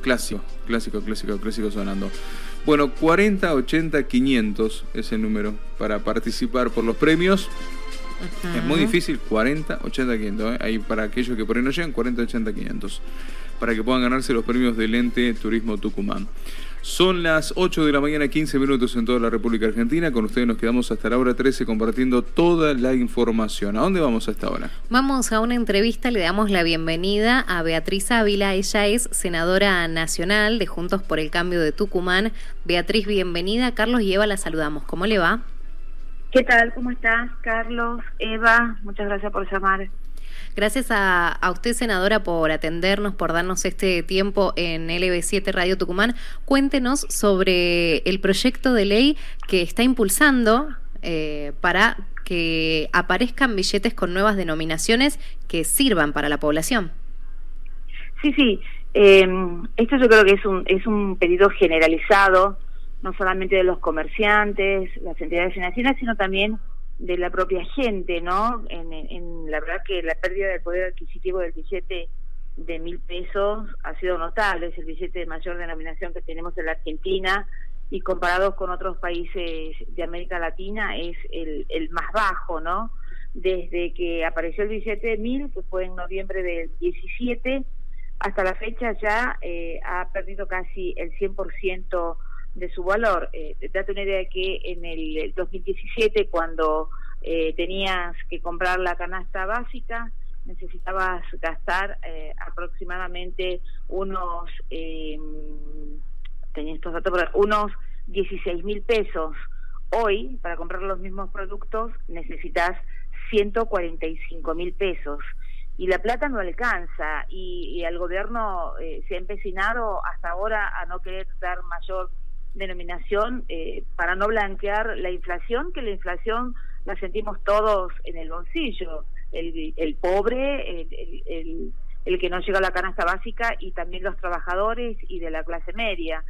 clásico, clásico, clásico, clásico sonando. Bueno, 40, 80, 500 es el número para participar por los premios. Es muy difícil, 40, 80, 500. ¿eh? Ahí para aquellos que por ahí no llegan, 40, 80, 500. Para que puedan ganarse los premios del ente Turismo Tucumán. Son las 8 de la mañana, 15 minutos en toda la República Argentina. Con ustedes nos quedamos hasta la hora 13 compartiendo toda la información. ¿A dónde vamos hasta ahora? Vamos a una entrevista, le damos la bienvenida a Beatriz Ávila. Ella es senadora nacional de Juntos por el Cambio de Tucumán. Beatriz, bienvenida. Carlos y Eva la saludamos. ¿Cómo le va? ¿Qué tal? ¿Cómo estás, Carlos? Eva, muchas gracias por llamar. Gracias a, usted, senadora, por atendernos, por darnos este tiempo en LB7 Radio Tucumán. Cuéntenos sobre el proyecto de ley que está impulsando eh, para que aparezcan billetes con nuevas denominaciones que sirvan para la población. Sí, sí. Eh, esto yo creo que es un, es un pedido generalizado, no solamente de los comerciantes, las entidades financieras, sino también de la propia gente, ¿no? En, la verdad que la pérdida del poder adquisitivo del billete de mil pesos ha sido notable, es el billete de mayor denominación que tenemos en la Argentina y comparados con otros países de América Latina es el, el más bajo, ¿no? Desde que apareció el billete de mil, que fue en noviembre del 17, hasta la fecha ya eh, ha perdido casi el 100% de su valor. Eh, date una idea de que en el 2017, cuando eh, tenías que comprar la canasta básica, necesitabas gastar eh, aproximadamente unos, eh, tenía estos datos, unos 16 mil pesos. Hoy, para comprar los mismos productos, necesitas 145 mil pesos. Y la plata no alcanza y, y el gobierno eh, se ha empecinado hasta ahora a no querer dar mayor denominación eh, para no blanquear la inflación, que la inflación la sentimos todos en el bolsillo, el, el pobre, el, el, el, que no llega a la canasta básica y también los trabajadores y de la clase media.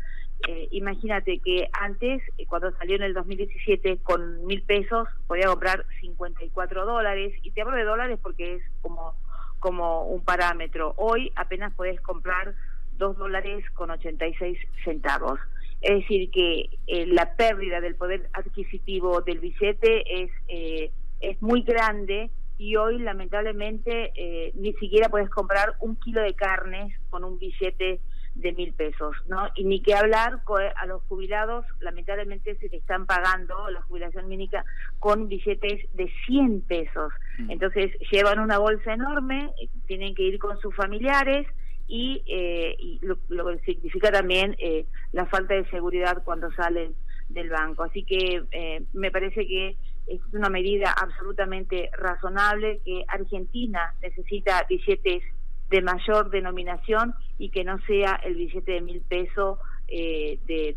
Eh, imagínate que antes, eh, cuando salió en el 2017, con mil pesos podía comprar 54 dólares, y te hablo de dólares porque es como, como un parámetro. Hoy apenas puedes comprar 2 dólares con 86 centavos. Es decir, que eh, la pérdida del poder adquisitivo del billete es, eh, es muy grande y hoy lamentablemente eh, ni siquiera puedes comprar un kilo de carnes con un billete de mil pesos, ¿no? Y ni que hablar a los jubilados, lamentablemente se le están pagando la jubilación mínima con billetes de 100 pesos. Mm. Entonces llevan una bolsa enorme, tienen que ir con sus familiares, y, eh, lo, que significa también eh, la falta de seguridad cuando salen del banco. Así que eh, me parece que es una medida absolutamente razonable que Argentina necesita billetes de mayor denominación y que no sea el billete de mil pesos eh, de,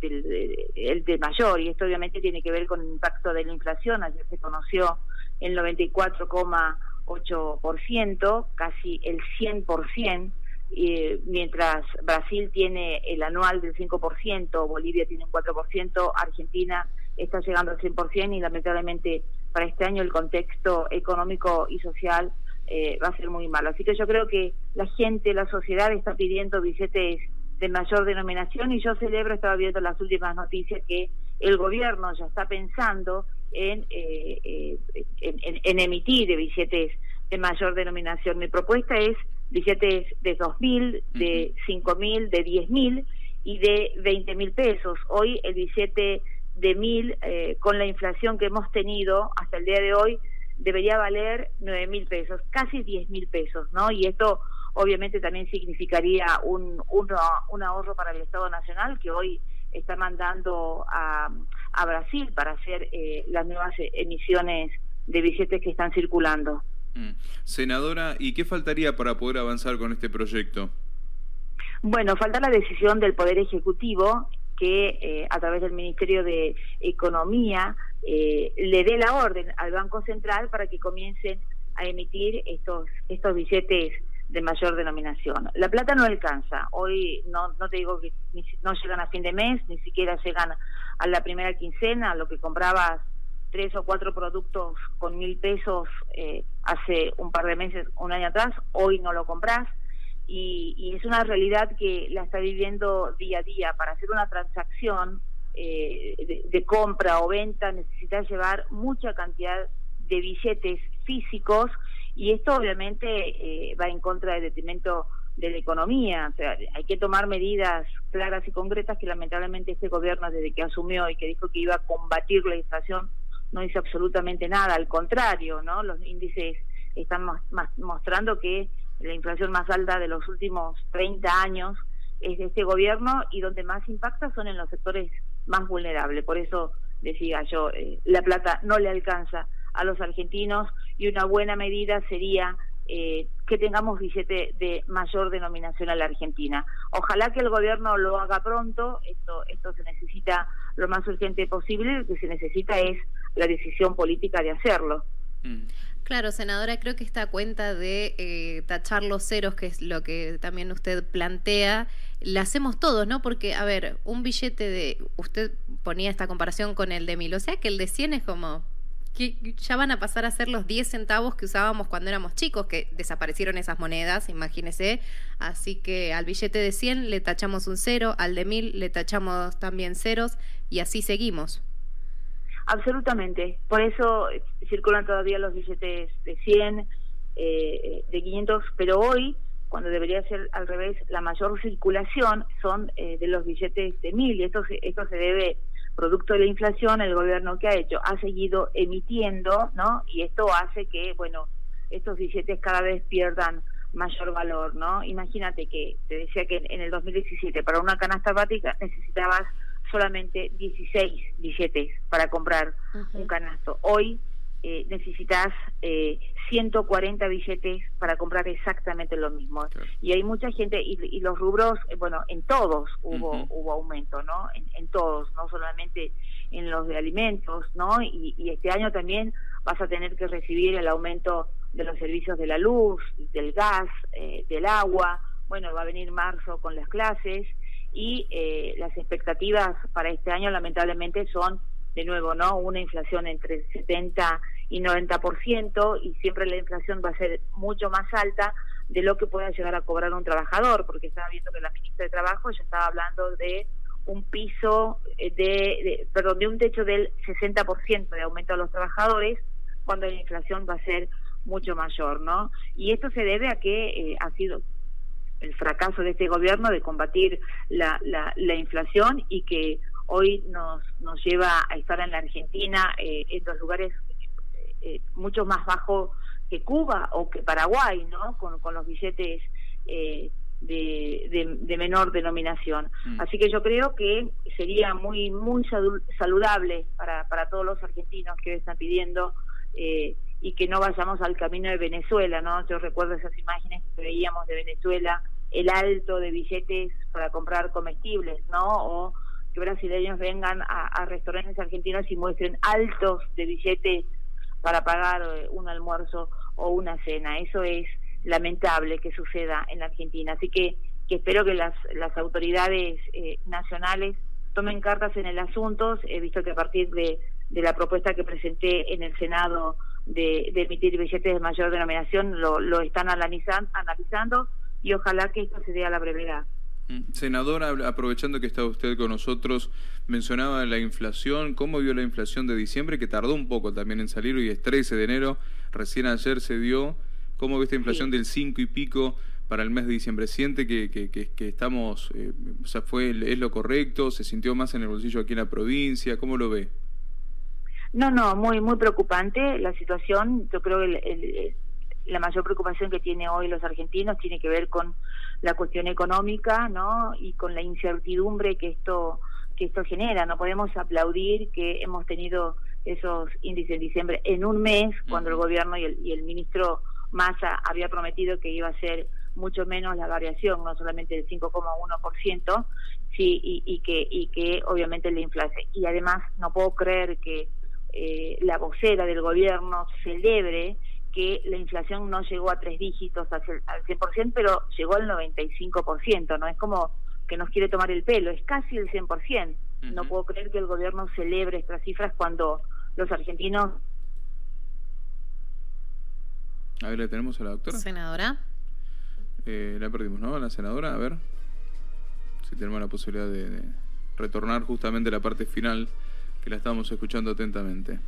el de mayor. Y esto obviamente tiene que ver con el impacto de la inflación. Ayer se conoció el 94,8%, casi el 100% mientras Brasil tiene el anual del 5%, Bolivia tiene un 4%, Argentina está llegando al 100% y lamentablemente para este año el contexto económico y social eh, va a ser muy malo. Así que yo creo que la gente, la sociedad está pidiendo billetes de mayor denominación y yo celebro, estaba viendo las últimas noticias, que el gobierno ya está pensando en, eh, eh, en emitir billetes de mayor denominación. Mi propuesta es billetes de dos mil, de cinco mil, de diez mil y de veinte mil pesos. Hoy el billete de mil, eh, con la inflación que hemos tenido hasta el día de hoy, debería valer nueve mil pesos, casi diez mil pesos, ¿no? Y esto obviamente también significaría un, un, ahorro para el Estado Nacional que hoy está mandando a, a Brasil para hacer eh, las nuevas emisiones de billetes que están circulando. Mm. Senadora, ¿y qué faltaría para poder avanzar con este proyecto? Bueno, falta la decisión del Poder Ejecutivo que eh, a través del Ministerio de Economía eh, le dé la orden al Banco Central para que comiencen a emitir estos, estos billetes de mayor denominación. La plata no alcanza. Hoy no, no te digo que no llegan a fin de mes, ni siquiera llegan a la primera quincena, lo que comprabas tres o cuatro productos con mil pesos eh, hace un par de meses, un año atrás, hoy no lo compras. y, es una realidad que la está viviendo día a día. Para hacer una transacción eh, de, compra o venta necesitas llevar mucha cantidad de billetes físicos y esto obviamente eh, va en contra del detrimento de la economía. O sea, hay que tomar medidas claras y concretas que lamentablemente este gobierno desde que asumió y que dijo que iba a combatir la inflación no hizo absolutamente nada, al contrario, ¿no? Los índices están mostrando que la inflación más alta de los últimos 30 años es de este gobierno y donde más impacta son en los sectores más vulnerables. Por eso decía yo, eh, la plata no le alcanza a los argentinos y una buena medida sería eh, que tengamos billete de mayor denominación a la Argentina. Ojalá que el gobierno lo haga pronto, esto, esto se necesita lo más urgente posible, lo que se necesita es la decisión política de hacerlo. Mm. Claro, senadora, creo que esta cuenta de eh, tachar los ceros, que es lo que también usted plantea, la hacemos todos, ¿no? Porque, a ver, un billete de, usted ponía esta comparación con el de mil, o sea que el de 100 es como, que ya van a pasar a ser los 10 centavos que usábamos cuando éramos chicos, que desaparecieron esas monedas, imagínese. Así que al billete de 100 le tachamos un cero, al de 1000 le tachamos también ceros y así seguimos. Absolutamente. Por eso eh, circulan todavía los billetes de 100, eh, de 500, pero hoy, cuando debería ser al revés, la mayor circulación son eh, de los billetes de 1000 y esto, esto se debe producto de la inflación, el gobierno que ha hecho ha seguido emitiendo, ¿no? Y esto hace que, bueno, estos billetes cada vez pierdan mayor valor, ¿no? Imagínate que te decía que en el 2017 para una canasta básica necesitabas solamente 16 billetes para comprar un canasto. Hoy eh, necesitas eh, 140 billetes para comprar exactamente lo mismo. Y hay mucha gente, y, los rubros, eh, bueno, en todos hubo, hubo aumento, ¿no? En, todos, no solamente en los de alimentos, ¿no? Y, y, este año también vas a tener que recibir el aumento de los servicios de la luz, del gas, eh, del agua. Bueno, va a venir marzo con las clases y eh, las expectativas para este año lamentablemente son de nuevo no una inflación entre 70 y 90% y siempre la inflación va a ser mucho más alta de lo que pueda llegar a cobrar un trabajador porque estaba viendo que la ministra de trabajo ya estaba hablando de un piso eh, de, perdón de un techo del 60% de aumento a los trabajadores cuando la inflación va a ser mucho mayor no y esto se debe a que eh, ha sido el fracaso de este gobierno de combatir la, la, inflación y que hoy nos, nos lleva a estar en la Argentina eh, en los lugares eh, eh, mucho más bajos que Cuba o que Paraguay, ¿no? Con, con los billetes de, de, menor denominación. Mm. Así que yo creo que sería muy muy saludable para, para todos los argentinos que están pidiendo y que no vayamos al camino de Venezuela, ¿no? Yo recuerdo esas imágenes que veíamos de Venezuela el alto de billetes para comprar comestibles, ¿no? O que brasileños vengan a, restaurantes argentinos y muestren altos de billetes para pagar eh, un almuerzo o una cena. Eso es lamentable que suceda en la Argentina. Así que, espero que las, las autoridades eh, nacionales tomen cartas en el asunto. He visto que a partir de, de la propuesta que presenté en el Senado de, de emitir billetes de mayor denominación, lo, lo están analizando y ojalá que esto se dé a la brevedad. Mm, senadora, aprovechando que está usted con nosotros, mencionaba la inflación. ¿Cómo vio la inflación de diciembre? Que tardó un poco también en salir, hoy es 13 de enero, recién ayer se dio. ¿Cómo ve esta inflación del 5 y pico para el mes de diciembre? ¿Siente que, que, que, estamos, eh, o sea, fue, es lo correcto? ¿Se sintió más en el bolsillo aquí en la provincia? ¿Cómo lo ve? No, no, muy, muy preocupante la situación. Yo creo que el la mayor preocupación que tiene hoy los argentinos tiene que ver con la cuestión económica, ¿no? Y con la incertidumbre que esto que esto genera. No podemos aplaudir que hemos tenido esos índices en diciembre en un mes, cuando el gobierno y el, y el ministro Massa había prometido que iba a ser mucho menos la variación, no solamente del 5,1%, sí, y, y, que, y que obviamente la inflación. Y además no puedo creer que eh, la vocera del gobierno celebre que la inflación no llegó a tres dígitos al 100%, pero llegó al 95%, ¿no? Es como que nos quiere tomar el pelo, es casi el 100%. No puedo creer que el gobierno celebre estas cifras cuando los argentinos... A ver, ¿le tenemos a la doctora? Senadora. Eh, la perdimos, ¿no? La senadora, a ver si tenemos la posibilidad de, retornar justamente a la parte final que la estamos escuchando atentamente.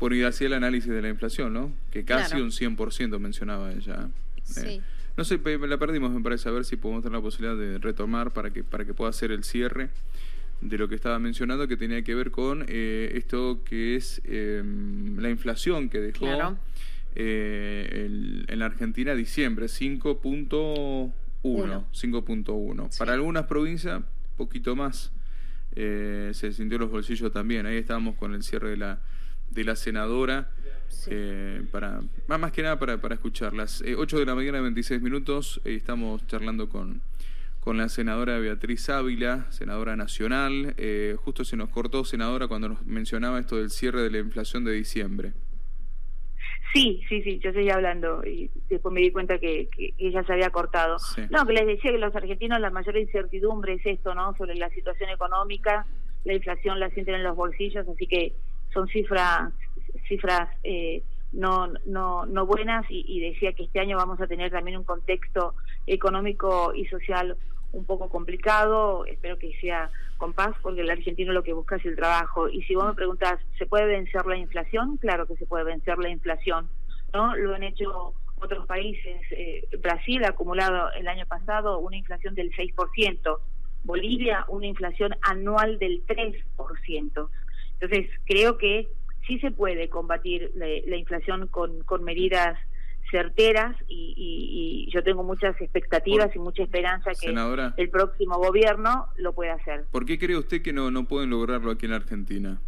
Bueno, y hacía el análisis de la inflación, ¿no? Que casi un 100% mencionaba ella. ¿eh? no sé, la perdimos, me parece, a ver si podemos tener la posibilidad de retomar para que, para que pueda hacer el cierre de lo que estaba mencionando, que tenía que ver con eh, esto que es em, la inflación que dejó eh, en la Argentina diciembre, 5.1. 5.1. Para algunas provincias, poquito más. Eh, se sintió los bolsillos también. Ahí estábamos con el cierre de la, de la senadora. para más que nada para, para escucharlas. 8 de la mañana, 26 minutos. estamos charlando con con la senadora Beatriz Ávila, senadora nacional. Eh, justo se nos cortó, senadora, cuando nos mencionaba esto del cierre de la inflación de diciembre. Sí, sí, sí, yo seguía hablando y después me di cuenta que, que ella se había cortado. No, que les decía que los argentinos la mayor incertidumbre es esto, ¿no? Sobre la situación económica, la inflación la sienten en los bolsillos, así que son cifras, cifras eh, no, no, no buenas y, decía que este año vamos a tener también un contexto económico y social un poco complicado, espero que sea con paz, porque el argentino lo que busca es el trabajo. Y si vos me preguntas, ¿se puede vencer la inflación? Claro que se puede vencer la inflación, ¿no? Lo han hecho otros países. Eh, Brasil ha acumulado el año pasado una inflación del 6%, Bolivia una inflación anual del 3%. Entonces, creo que sí se puede combatir la, inflación con, con, medidas certeras y, yo tengo muchas expectativas y mucha esperanza que el próximo gobierno lo pueda hacer. ¿Por qué cree usted que no, no pueden lograrlo aquí en Argentina?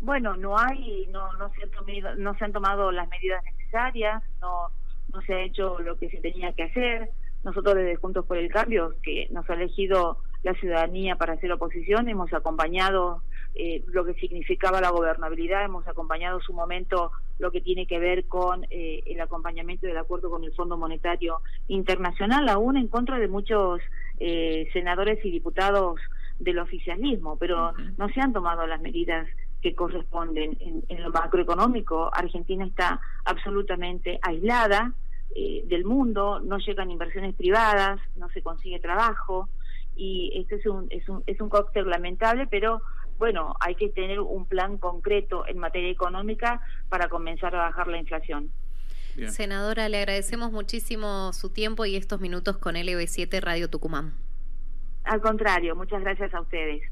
Bueno, no hay, no, no, se han tomado, no se han tomado las medidas necesarias, no, no se ha hecho lo que se tenía que hacer. Nosotros desde Juntos por el Cambio, que nos ha elegido la ciudadanía para hacer oposición, hemos acompañado eh, lo que significaba la gobernabilidad, hemos acompañado su momento lo que tiene que ver con eh, el acompañamiento del acuerdo con el Fondo Monetario Internacional, aún en contra de muchos eh, senadores y diputados del oficialismo, pero no se han tomado las medidas que corresponden en, en lo macroeconómico. Argentina está absolutamente aislada del mundo, no llegan inversiones privadas, no se consigue trabajo, y este es un, es un, es un cóctel lamentable, pero bueno, hay que tener un plan concreto en materia económica para comenzar a bajar la inflación. Senadora, le agradecemos muchísimo su tiempo y estos minutos con LB7 Radio Tucumán. Al contrario, muchas gracias a ustedes.